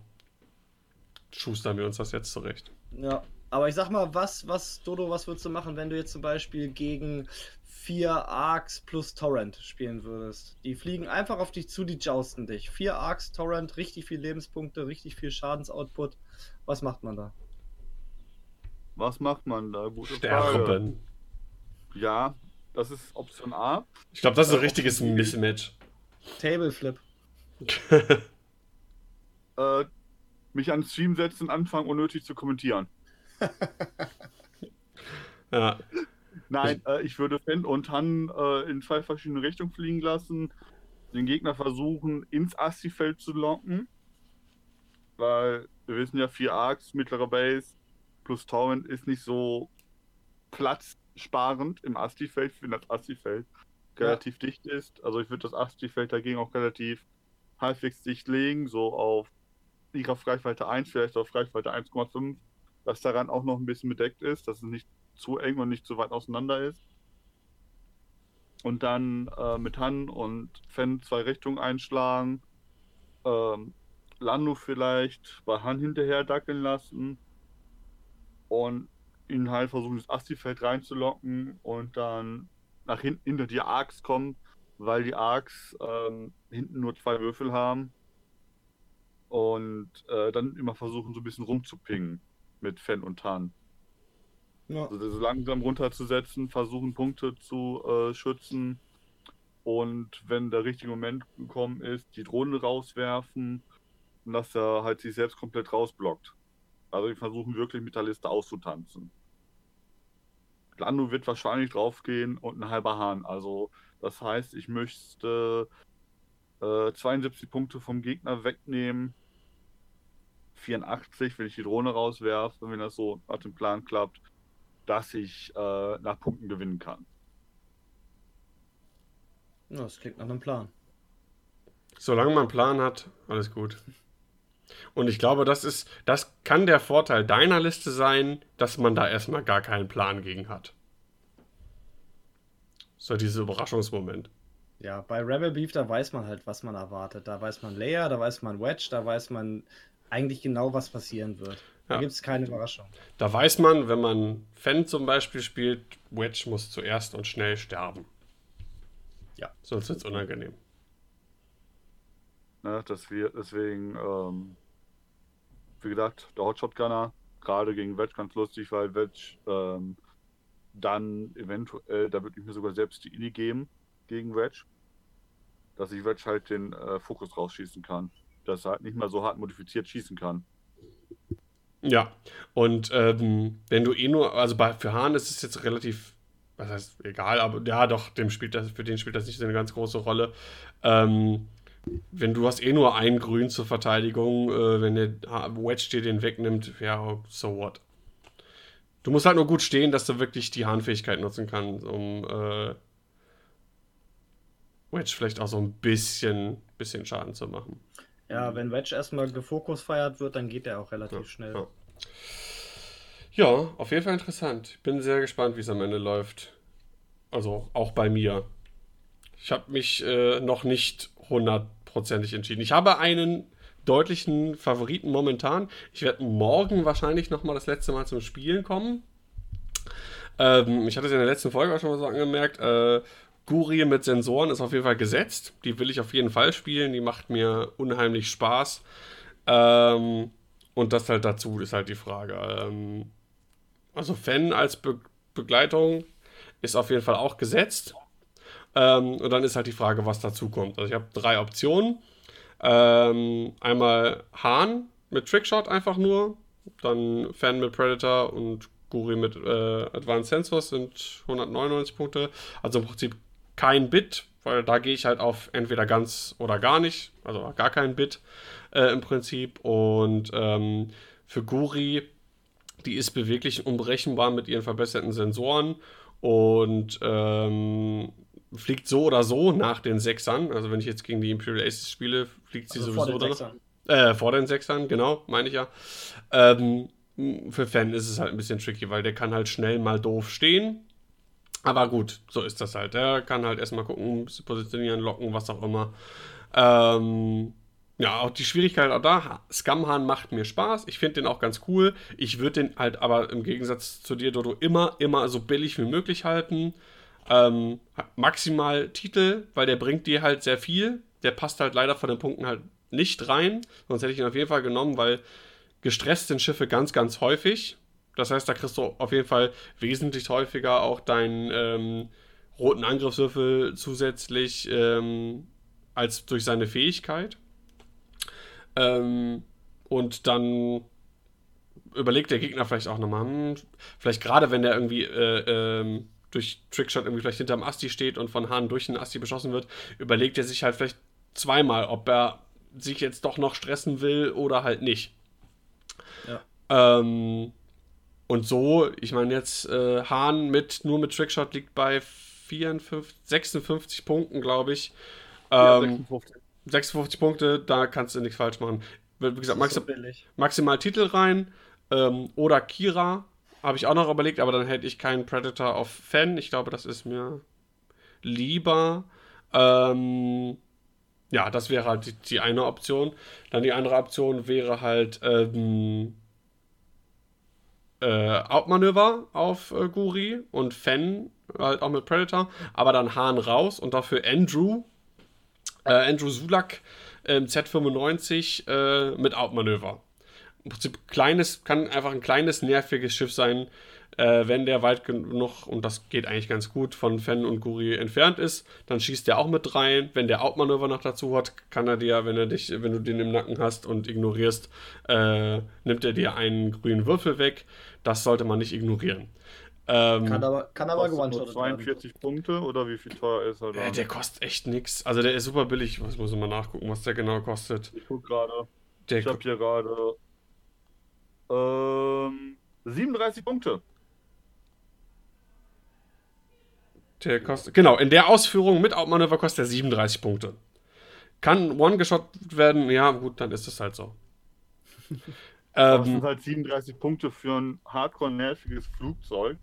schustern wir uns das jetzt zurecht. Ja, aber ich sag mal, was, was, Dodo, was würdest du machen, wenn du jetzt zum Beispiel gegen vier Arcs plus Torrent spielen würdest? Die fliegen einfach auf dich zu, die jousten dich. Vier Arcs, Torrent, richtig viel Lebenspunkte, richtig viel Schadensoutput. Was macht man da? Was macht man da? Gute Frage. Ja, das ist Option A. Ich glaube, das ist ein richtiges Mismatch. Tableflip. Äh, mich an den Stream setzen und anfangen, unnötig zu kommentieren. ja. Nein, äh, ich würde Fan und Han äh, in zwei verschiedene Richtungen fliegen lassen, den Gegner versuchen, ins Asti-Feld zu locken. Weil wir wissen ja, 4 Arcs, mittlere Base plus Torrent ist nicht so platzsparend im Asti-Feld, wenn das Asti-Feld relativ dicht ist. Also ich würde das Asti-Feld dagegen auch relativ halbwegs dicht legen, so auf ihrer Reichweite 1, vielleicht auf Reichweite 1,5, dass daran auch noch ein bisschen bedeckt ist, dass es nicht zu eng und nicht zu weit auseinander ist. Und dann äh, mit Han und Fen zwei Richtungen einschlagen. Ähm, Lando vielleicht bei Han hinterher dackeln lassen. Und ihn halt versuchen, das Asti-Feld reinzulocken und dann nach hinten hinter die Arcs kommen, weil die Arcs ähm, hinten nur zwei Würfel haben. Und äh, dann immer versuchen, so ein bisschen rumzupingen mit Fen und Han. Ja. Also das langsam runterzusetzen, versuchen Punkte zu äh, schützen und wenn der richtige Moment gekommen ist, die Drohne rauswerfen und dass er halt sich selbst komplett rausblockt. Also die versuchen wirklich mit der Liste auszutanzen. Lando wird wahrscheinlich draufgehen und ein halber Hahn. Also das heißt, ich möchte äh, 72 Punkte vom Gegner wegnehmen. 84, wenn ich die Drohne rauswerfe, wenn das so nach dem Plan klappt dass ich äh, nach Punkten gewinnen kann. Ja, das klingt nach einem Plan. Solange man einen Plan hat, alles gut. Und ich glaube, das ist, das kann der Vorteil deiner Liste sein, dass man da erstmal gar keinen Plan gegen hat. So dieser Überraschungsmoment. Ja, bei Rebel Beef, da weiß man halt, was man erwartet. Da weiß man Leia, da weiß man Wedge, da weiß man eigentlich genau, was passieren wird. Da Ja. gibt es keine Überraschung. Da weiß man, wenn man Fan zum Beispiel spielt, Wedge muss zuerst und schnell sterben. Ja. Sonst wird es unangenehm. Ne, dass wir deswegen, ähm, wie gesagt, der Hotshot Gunner, gerade gegen Wedge ganz lustig, weil Wedge ähm, dann eventuell, da würde ich mir sogar selbst die Ini geben gegen Wedge, dass ich Wedge halt den äh, Fokus rausschießen kann. Dass er halt nicht mal so hart modifiziert schießen kann. Ja, und ähm, wenn du eh nur, also bei, für Hahn ist es jetzt relativ, was heißt egal, aber ja, doch, dem spielt das, für den spielt das nicht so eine ganz große Rolle. Ähm, wenn du hast eh nur ein Grün zur Verteidigung, äh, wenn der Wedge dir den wegnimmt, ja, so what. Du musst halt nur gut stehen, dass du wirklich die Hahnfähigkeit nutzen kannst, um äh, Wedge vielleicht auch so ein bisschen, bisschen Schaden zu machen. Ja, wenn Wedge erstmal gefokus feiert wird, dann geht der auch relativ Ja, schnell. ja. Ja, auf jeden Fall interessant. Ich bin sehr gespannt, wie es am Ende läuft. Also auch bei mir. Ich habe mich äh, noch nicht hundertprozentig entschieden. Ich habe einen deutlichen Favoriten momentan. Ich werde morgen wahrscheinlich nochmal das letzte Mal zum Spielen kommen. Ähm, ich hatte es in der letzten Folge auch schon mal so angemerkt. Äh, Guri mit Sensoren ist auf jeden Fall gesetzt. Die will ich auf jeden Fall spielen. Die macht mir unheimlich Spaß. Ähm, und das halt dazu ist halt die Frage. Ähm, also Fan als Be Begleitung ist auf jeden Fall auch gesetzt. Ähm, und dann ist halt die Frage, was dazu kommt. Also ich habe drei Optionen. Ähm, einmal Hahn mit Trickshot einfach nur. Dann Fan mit Predator und Guri mit äh, Advanced Sensors sind 199 Punkte. Also im Prinzip kein Bit, weil da gehe ich halt auf entweder ganz oder gar nicht. Also gar kein Bit äh, im Prinzip. Und ähm, für Guri, die ist beweglich und unberechenbar mit ihren verbesserten Sensoren und ähm, fliegt so oder so nach den Sechsern. Also wenn ich jetzt gegen die Imperial Aces spiele, fliegt sie Also vor sowieso den dann. Sechsern. Äh, vor den Sechsern, genau, meine ich ja. Ähm, für Fan ist es halt ein bisschen tricky, weil der kann halt schnell mal doof stehen. Aber gut, so ist das halt. Der kann halt erstmal gucken, positionieren, locken, was auch immer. Ähm, ja, auch die Schwierigkeit auch da. Scumhahn macht mir Spaß. Ich finde den auch ganz cool. Ich würde den halt aber im Gegensatz zu dir, Dodo, immer, immer so billig wie möglich halten. Ähm, maximal Titel, weil der bringt dir halt sehr viel. Der passt halt leider von den Punkten halt nicht rein. Sonst hätte ich ihn auf jeden Fall genommen, weil gestresst sind Schiffe ganz, ganz häufig. Das heißt, da kriegst du auf jeden Fall wesentlich häufiger auch deinen ähm, roten Angriffswürfel zusätzlich ähm, als durch seine Fähigkeit. Ähm, und dann überlegt der Gegner vielleicht auch nochmal, hm, vielleicht gerade wenn der irgendwie äh, ähm, durch Trickshot irgendwie vielleicht hinterm Asti steht und von Hahn durch den Asti beschossen wird, überlegt er sich halt vielleicht zweimal, ob er sich jetzt doch noch stressen will oder halt nicht. Ja. Ähm, und so, ich meine jetzt, äh, Hahn mit, nur mit Trickshot liegt bei 54, 56 Punkten, glaube ich. Ähm, ja, 56. 56 Punkte, da kannst du nichts falsch machen. Wie gesagt, maxi so maximal Titel rein ähm, oder Kira habe ich auch noch überlegt, aber dann hätte ich keinen Predator auf Fan. Ich glaube, das ist mir lieber. Ähm, ja, das wäre halt die, die, eine Option. Dann die andere Option wäre halt ähm, äh, Outmanöver auf äh, Guri und Fen halt auch mit Predator, aber dann Hahn raus und dafür Andrew, äh, Andrew Sulak im Z95 äh, mit Outmanöver. Im Prinzip kleines, kann einfach ein kleines, nerviges Schiff sein, äh, wenn der weit genug, und das geht eigentlich ganz gut, von Fen und Guri entfernt ist, dann schießt der auch mit rein. Wenn der Outmanöver noch dazu hat, kann er dir, wenn er dich, wenn du den im Nacken hast und ignorierst, äh, nimmt er dir einen grünen Würfel weg. Das sollte man nicht ignorieren. Ähm, kann aber, kann aber gewonnen 42 werden. Punkte oder wie viel teuer ist er da? Äh, der kostet echt nichts. Also der ist super billig. Was muss ich mal nachgucken, was der genau kostet? Ich guck gerade. Ich habe hier gerade ähm, 37 Punkte. Der kostet, genau, in der Ausführung mit Outmanöver kostet er 37 Punkte. Kann one-geshot werden, ja, gut, dann ist es halt so. ähm, das sind halt 37 Punkte für ein hardcore-nerviges Flugzeug,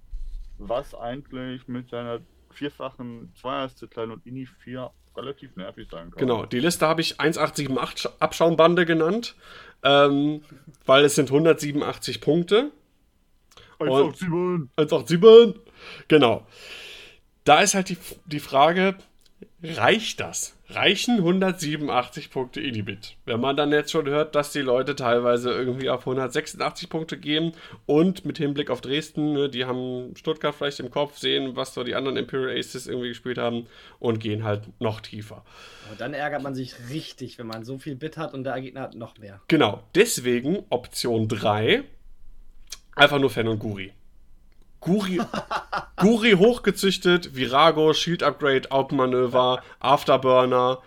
was eigentlich mit seiner vierfachen Zweiersklein und Ini 4 relativ nervig sein kann. Genau, die Liste habe ich 1878 Abschaumbande genannt, ähm, weil es sind 187 Punkte. 187! 187! Genau da ist halt die, die Frage, reicht das? Reichen 187 Punkte Inhibit? Wenn man dann jetzt schon hört, dass die Leute teilweise irgendwie auf 186 Punkte gehen und mit Hinblick auf Dresden, ne, die haben Stuttgart vielleicht im Kopf, sehen, was so die anderen Imperial Aces irgendwie gespielt haben und gehen halt noch tiefer. Aber dann ärgert man sich richtig, wenn man so viel Bit hat und der Gegner hat noch mehr. Genau, deswegen Option 3, einfach nur Fan und Guri. Guri, Guri hochgezüchtet, Virago, Shield Upgrade, Outmanöver, Afterburner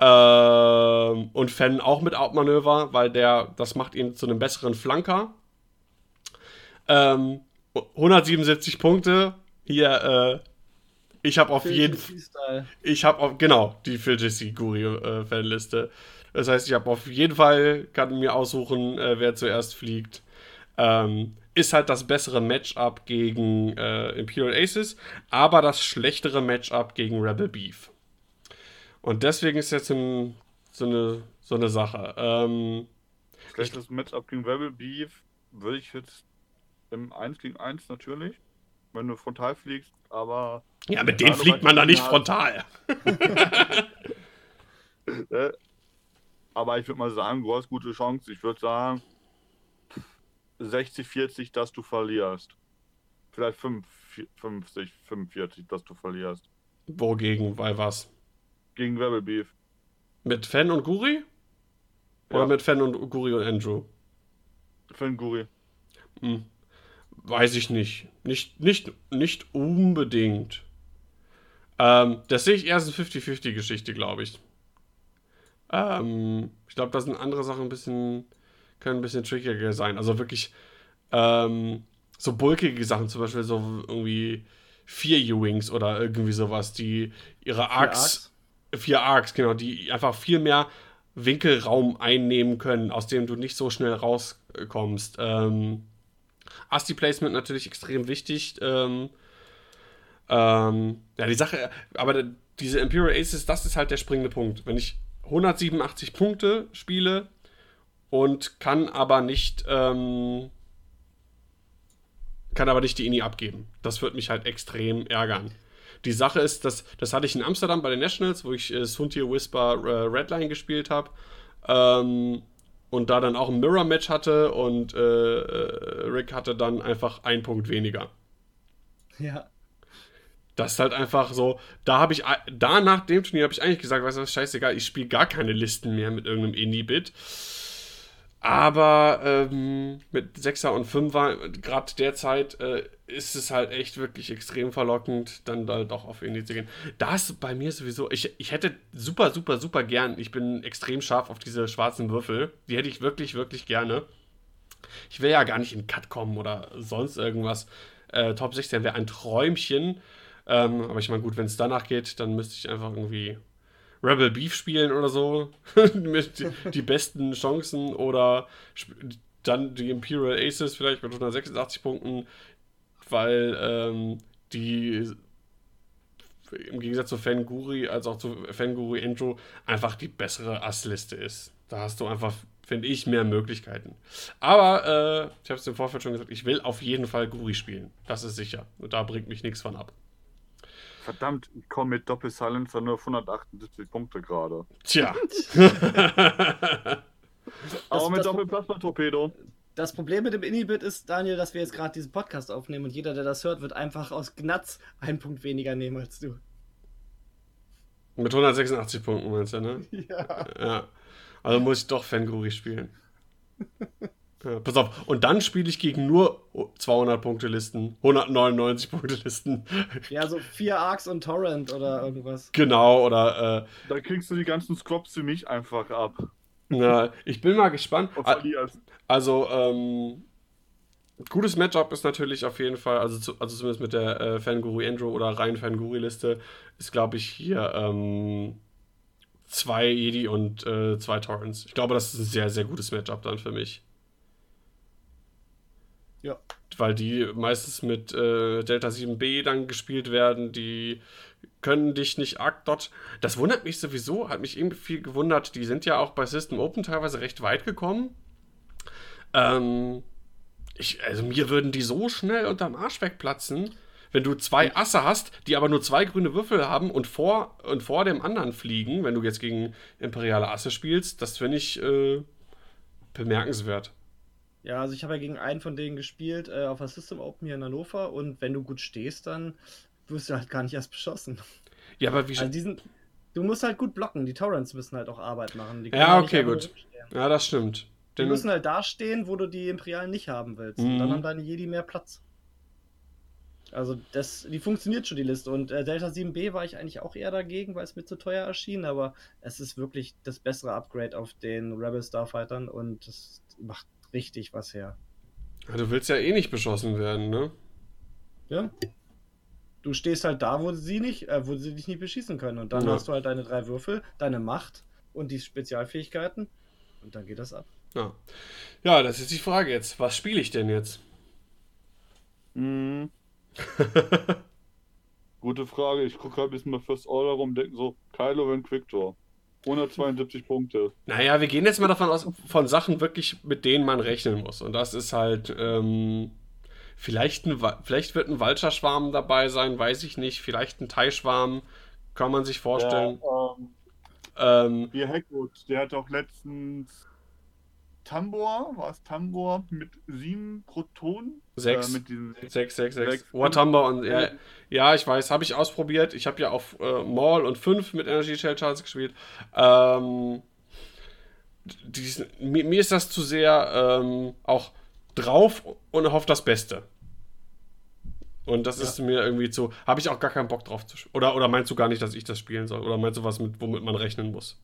ähm, und Fen auch mit Outmanöver, weil der, das macht ihn zu einem besseren Flanker. Ähm, 177 Punkte. Hier, äh, ich habe auf jeden Fall. Ich habe auf, genau, die Phil JC Guri äh, Fanliste. Das heißt, ich habe auf jeden Fall, kann mir aussuchen, äh, wer zuerst fliegt. Ähm, ist halt das bessere Matchup gegen äh, Imperial Aces, aber das schlechtere Matchup gegen Rebel Beef. Und deswegen ist jetzt ein, so, eine, so eine Sache. Ähm, Schlechtes Matchup gegen Rebel Beef würde ich jetzt im 1 gegen 1 natürlich, wenn du frontal fliegst, aber. Ja, mit denen fliegt man da nicht frontal. Äh, aber ich würde mal sagen, du hast gute Chance. Ich würde sagen, 60, 40, dass du verlierst. Vielleicht 5, 50, 45, dass du verlierst. Wogegen? Weil was? Gegen Rebel Beef. Mit Fan und Guri? Oder ja. mit Fan und Guri und Andrew? Fan Guri. Hm. Weiß ich nicht. Nicht, nicht, nicht unbedingt. Ähm, das sehe ich eher als eine 50-50-Geschichte, glaube ich. Ähm, ich glaube, da sind andere Sachen ein bisschen können ein bisschen trickiger sein. Also wirklich ähm, so bulkige Sachen, zum Beispiel so irgendwie vier U-Wings oder irgendwie sowas, die ihre Arcs, vier Arcs, genau, die einfach viel mehr Winkelraum einnehmen können, aus dem du nicht so schnell rauskommst. Ähm, Asti-Placement natürlich extrem wichtig. Ähm, ähm, ja, die Sache, aber diese Imperial Aces, das ist halt der springende Punkt. Wenn ich 187 Punkte spiele und kann aber nicht, ähm, kann aber nicht die INI abgeben. Das wird mich halt extrem ärgern. Die Sache ist, dass, das hatte ich in Amsterdam bei den Nationals, wo ich äh, Suntier Whisper äh, Redline gespielt habe. Ähm, und da dann auch ein Mirror-Match hatte und äh, äh, Rick hatte dann einfach einen Punkt weniger. Ja. Das ist halt einfach so, da habe ich, da nach dem Turnier habe ich eigentlich gesagt, weißt du was, scheißegal, ich spiele gar keine Listen mehr mit irgendeinem Indie-Bit. Aber ähm, mit 6er und 5er, gerade derzeit, äh, ist es halt echt wirklich extrem verlockend, dann halt auch auf Indie zu gehen. Das bei mir sowieso, ich, ich hätte super, super, super gern, ich bin extrem scharf auf diese schwarzen Würfel. Die hätte ich wirklich, wirklich gerne. Ich will ja gar nicht in Cut kommen oder sonst irgendwas. Äh, Top 16 wäre ein Träumchen. Ähm, aber ich meine, gut, wenn es danach geht, dann müsste ich einfach irgendwie Rebel Beef spielen oder so. mit die besten Chancen oder dann die Imperial Aces vielleicht mit 186 Punkten, weil ähm, die im Gegensatz zu Fanguri als auch zu Fanguri Intro einfach die bessere Assliste ist. Da hast du einfach, finde ich, mehr Möglichkeiten. Aber äh, ich habe es im Vorfeld schon gesagt, ich will auf jeden Fall Guri spielen. Das ist sicher. Und da bringt mich nichts von ab. Verdammt, ich komme mit Doppel-Silencer nur auf 178 Punkte gerade. Tja. Aber mit Doppel-Plasma-Torpedo. Das Problem mit dem Inhibit ist, Daniel, dass wir jetzt gerade diesen Podcast aufnehmen und jeder, der das hört, wird einfach aus Gnatz einen Punkt weniger nehmen als du. Mit 186 Punkten meinst du, ne? Ja. Ja. Also muss ich doch Fanguri spielen. Ja, pass auf, und dann spiele ich gegen nur 200 Punkte Listen, 199 Punkte Listen. Ja, so vier Arcs und Torrent oder irgendwas. Genau, oder. Äh, da kriegst du die ganzen Squaps für mich einfach ab. Na, ich bin mal gespannt. Also, ähm, gutes Matchup ist natürlich auf jeden Fall, also, zu, also zumindest mit der äh, Fanguru Andrew oder rein Fanguru Liste, ist glaube ich hier ähm, zwei Jedi und äh, zwei Torrents. Ich glaube, das ist ein sehr, sehr gutes Matchup dann für mich. Ja. Weil die meistens mit äh, Delta 7b dann gespielt werden, die können dich nicht arg dort. Das wundert mich sowieso, hat mich irgendwie viel gewundert. Die sind ja auch bei System Open teilweise recht weit gekommen. Ähm, ich, also mir würden die so schnell unterm Arsch wegplatzen, wenn du zwei Asse hast, die aber nur zwei grüne Würfel haben und vor, und vor dem anderen fliegen, wenn du jetzt gegen imperiale Asse spielst, das finde ich äh, bemerkenswert. Ja, also ich habe ja gegen einen von denen gespielt äh, auf der System Open hier in Hannover und wenn du gut stehst, dann wirst du halt gar nicht erst beschossen. Ja, aber wie also diesen, Du musst halt gut blocken. Die Torrents müssen halt auch Arbeit machen. ja, okay, gut. Ja, das stimmt. Die Den müssen halt da stehen, wo du die Imperialen nicht haben willst. Mhm. Und dann mhm. haben deine Jedi mehr Platz. Also das, die funktioniert schon, die Liste. Und äh, Delta 7b war ich eigentlich auch eher dagegen, weil es mir zu teuer erschien, aber es ist wirklich das bessere Upgrade auf den Rebel Starfightern und das macht richtig was her. Ja, du willst ja eh nicht beschossen werden, ne? Ja. Du stehst halt da, wo sie nicht, äh, wo sie dich nicht beschießen können. Und dann ja. hast du halt deine drei Würfel, deine Macht und die Spezialfähigkeiten. Und dann geht das ab. Ja. Ja, das ist die Frage jetzt. Was spiele ich denn jetzt? Mhm. Gute Frage. Ich gucke halt ein bisschen mal First Order rum, denke so, Kylo Ren Quicktor. 172 Punkte. Naja, wir gehen jetzt mal davon aus, von Sachen wirklich, mit denen man rechnen muss. Und das ist halt, ähm, vielleicht, ein, vielleicht wird ein Walcherschwarm dabei sein, weiß ich nicht. Vielleicht ein Teichschwarm, kann man sich vorstellen. Ja, ähm, ähm, Hier Heckwood, der hat auch letztens Tambor, war es Tambor mit sieben Protonen? Sechs. Äh, mit diesen sechs, sechs, sechs. sechs. War Tambor und ja, ja, ich weiß, habe ich ausprobiert. Ich habe ja auf äh, Maul und fünf mit Energy Shell Charts gespielt. Ähm, diesen, mir, mir, ist das zu sehr ähm, auch drauf und hoffe das Beste. Und das ja. ist mir irgendwie zu. Habe ich auch gar keinen Bock drauf zu spielen. Oder, oder meinst du gar nicht, dass ich das spielen soll? Oder meinst du was, mit, womit man rechnen muss?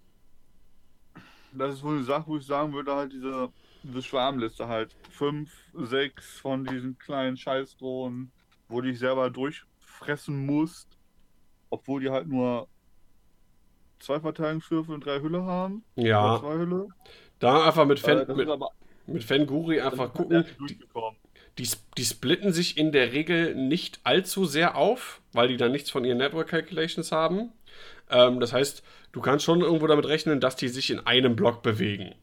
Das ist wohl eine Sache, wo ich sagen würde, halt diese, diese Schwarmliste halt. Fünf, sechs von diesen kleinen Scheißdrohnen, wo du dich selber durchfressen musst, obwohl die halt nur zwei Verteidigungswürfe und drei Hülle haben. Ja. zwei Hülle. Da einfach mit Fan, äh, mit, mit Fanguri einfach gucken. Die, die, die splitten sich in der Regel nicht allzu sehr auf, weil die dann nichts von ihren Network Calculations haben. Ähm, das heißt, du kannst schon irgendwo damit rechnen, dass die sich in einem Block bewegen.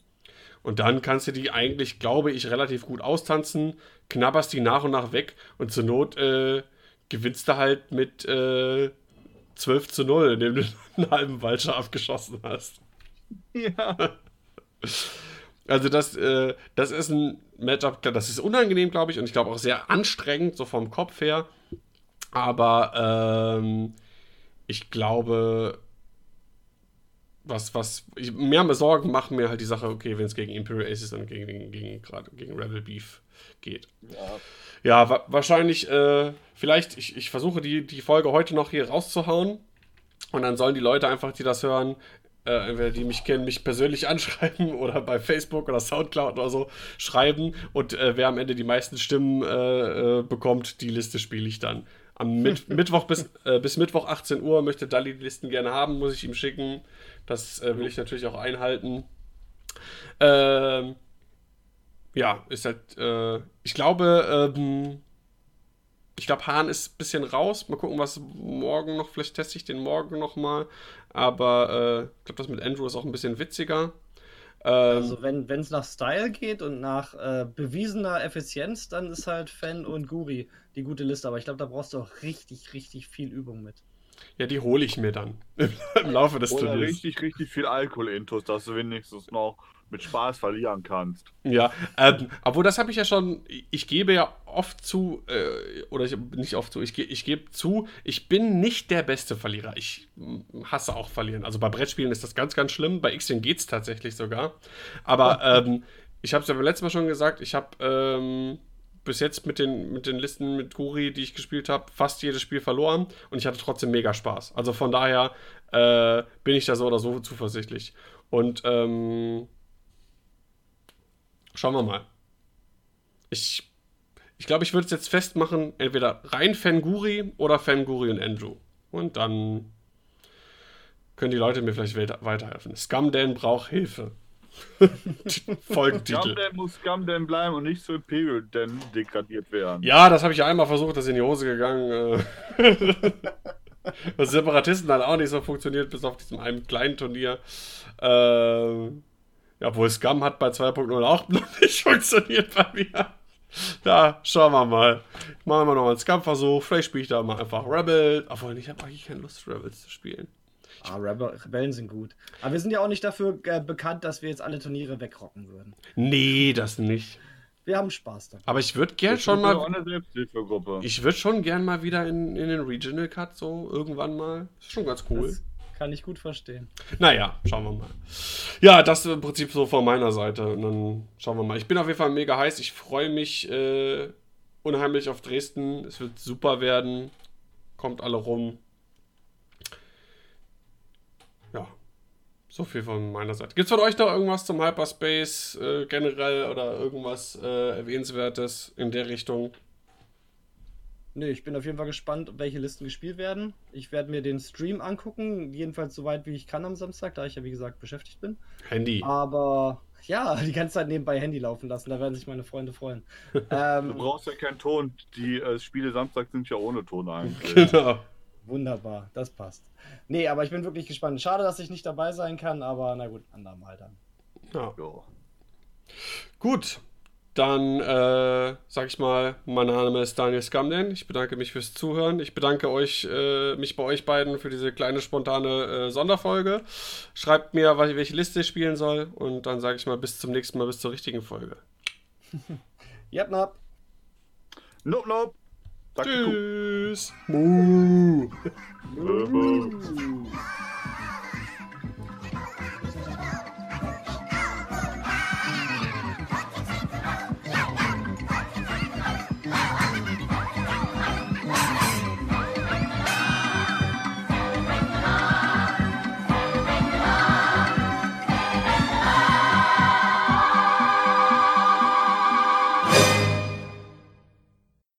Und dann kannst du die eigentlich, glaube ich, relativ gut austanzen, knabberst die nach und nach weg und zur Not äh, gewinnst du halt mit äh, 12 zu 0, indem du einen halben Walcher abgeschossen hast. Ja. Also das, äh, das ist ein Matchup, das ist unangenehm, glaube ich, und ich glaube auch sehr anstrengend, so vom Kopf her. Aber ähm, ich glaube, was, was, ich, mehr Sorgen machen mir halt die Sache, okay, wenn es gegen Imperial Aces und gegen, gegen, gegen, grad, gegen Rebel Beef geht. Ja. Ja, wa wahrscheinlich, äh, vielleicht, ich, ich versuche die, die Folge heute noch hier rauszuhauen. Und dann sollen die Leute einfach, die das hören, äh, entweder die mich kennen, mich persönlich anschreiben oder bei Facebook oder Soundcloud oder so schreiben. Und äh, wer am Ende die meisten Stimmen äh, äh, bekommt, die Liste spiele ich dann. Am Mit Mittwoch bis, äh, bis Mittwoch 18 Uhr möchte Dalli die Listen gerne haben, muss ich ihm schicken. Das äh, will ich natürlich auch einhalten. Ähm, ja, ist halt, äh, ich glaube, ähm, ich glaube, Hahn ist ein bisschen raus. Mal gucken, was morgen noch, vielleicht teste ich den morgen nochmal. Aber äh, ich glaube, das mit Andrew ist auch ein bisschen witziger. Ähm, Also wenn es nach Style geht und nach äh, bewiesener Effizienz, dann ist halt Fan und Guri die gute Liste. Aber ich glaube, da brauchst du auch richtig, richtig viel Übung mit. ja, die hole ich mir dann im Laufe des Oder Turniers. richtig, richtig viel Alkohol-Intus, dass du wenigstens noch mit Spaß verlieren kannst. Ja, ähm, obwohl das habe ich ja schon, ich gebe ja oft zu, äh, oder ich, nicht oft zu, ich, ge ich gebe zu, ich bin nicht der beste Verlierer. Ich hasse auch Verlieren. Also bei Brettspielen ist das ganz, ganz schlimm. Bei X-Wing geht es tatsächlich sogar. Aber ähm, ich habe es ja beim letzten Mal schon gesagt, ich habe ähm, bis jetzt mit den, mit den Listen mit Guri, die ich gespielt habe, fast jedes Spiel verloren und ich hatte trotzdem mega Spaß. Also von daher äh, bin ich da so oder so zuversichtlich. Und ähm, schauen wir mal. Ich ich glaube, ich würde es jetzt festmachen, entweder rein Fanguri oder Fanguri und Andrew. Und dann können die Leute mir vielleicht we- weiterhelfen. Scumdan braucht Hilfe. Folgentitel. Scumden muss Scumden bleiben und nicht zu Imperial denn degradiert werden. Ja, das habe ich ja einmal versucht, das ist in die Hose gegangen. Was Separatisten hat auch nicht so funktioniert, bis auf diesem einen kleinen Turnier. Ähm, obwohl Scum hat bei 2.0 auch noch nicht funktioniert bei mir. Ja, schauen wir mal. Machen wir noch einen Scum-Versuch. Vielleicht spiele ich da mal einfach Rebel. Obwohl, ich habe eigentlich keine Lust, Rebels zu spielen. Ah, Rebel, Rebellen sind gut. Aber wir sind ja auch nicht dafür äh, bekannt, dass wir jetzt alle Turniere wegrocken würden. Nee, das nicht. Wir haben Spaß dabei. Aber ich würde gern schon mal. eine Selbsthilfegruppe. Ich würde schon gern mal wieder in, in den Regional Cut, so irgendwann mal. Ist schon ganz cool. Das kann ich gut verstehen. Naja, schauen wir mal. Ja, das im Prinzip so von meiner Seite. Und dann schauen wir mal. Ich bin auf jeden Fall mega heiß. Ich freue mich äh, unheimlich auf Dresden. Es wird super werden. Kommt alle rum. Ja, so viel von meiner Seite. Gibt es von euch noch irgendwas zum Hyperspace äh, generell oder irgendwas äh, Erwähnenswertes in der Richtung? Nee, ich bin auf jeden Fall gespannt, welche Listen gespielt werden. Ich werde mir den Stream angucken, jedenfalls so weit wie ich kann am Samstag, da ich ja wie gesagt beschäftigt bin. Handy. Aber ja, die ganze Zeit nebenbei Handy laufen lassen, da werden sich meine Freunde freuen. Du ähm, brauchst ja keinen Ton. Die äh, Spiele Samstag sind ja ohne Ton eigentlich. Genau. wunderbar, das passt. Nee, aber ich bin wirklich gespannt. Schade, dass ich nicht dabei sein kann, aber na gut, andermal dann. Ja. Ja. Gut, dann äh, sag ich mal, mein Name ist Daniel Scamden. Ich bedanke mich fürs Zuhören. Ich bedanke euch, äh, mich bei euch beiden für diese kleine spontane äh, Sonderfolge. Schreibt mir, was- welche Liste ich spielen soll. Und dann sage ich mal, bis zum nächsten Mal, bis zur richtigen Folge. Yep, nap. Nope, nope. Tschüss. Muh. Äh, äh.